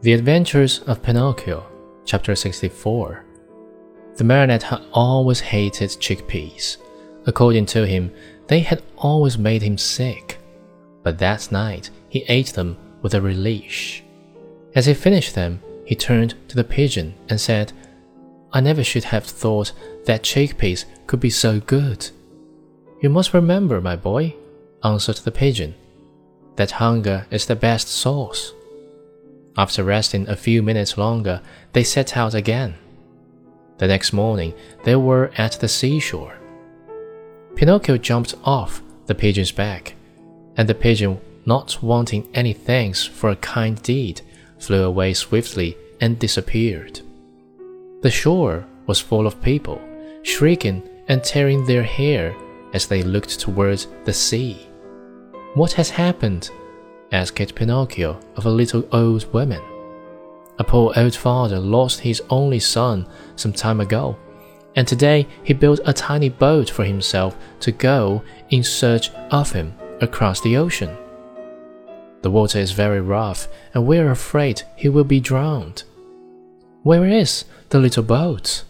The Adventures of Pinocchio, Chapter 64. The Marionette had always hated chickpeas. According to him, they had always made him sick. But that night, he ate them with a relish. As he finished them, he turned to the pigeon and said, I never should have thought that chickpeas could be so good. You must remember, my boy, answered the pigeon, that hunger is the best sauce. After resting a few minutes longer, they set out again. The next morning, they were at the seashore. Pinocchio jumped off the pigeon's back, and the pigeon, not wanting any thanks for a kind deed, flew away swiftly and disappeared. The shore was full of people, shrieking and tearing their hair as they looked towards the sea. What has happened? Asked Pinocchio of a little old woman. A poor old father lost his only son some time ago, and today he built a tiny boat for himself to go in search of him across the ocean. The water is very rough, and we are afraid he will be drowned. Where is the little boat?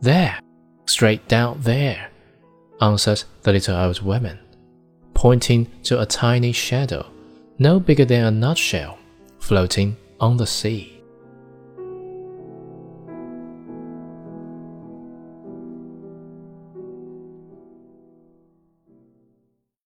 There, straight down there, answered the little old woman, pointing to a tiny shadow no bigger than a nutshell, floating on the sea.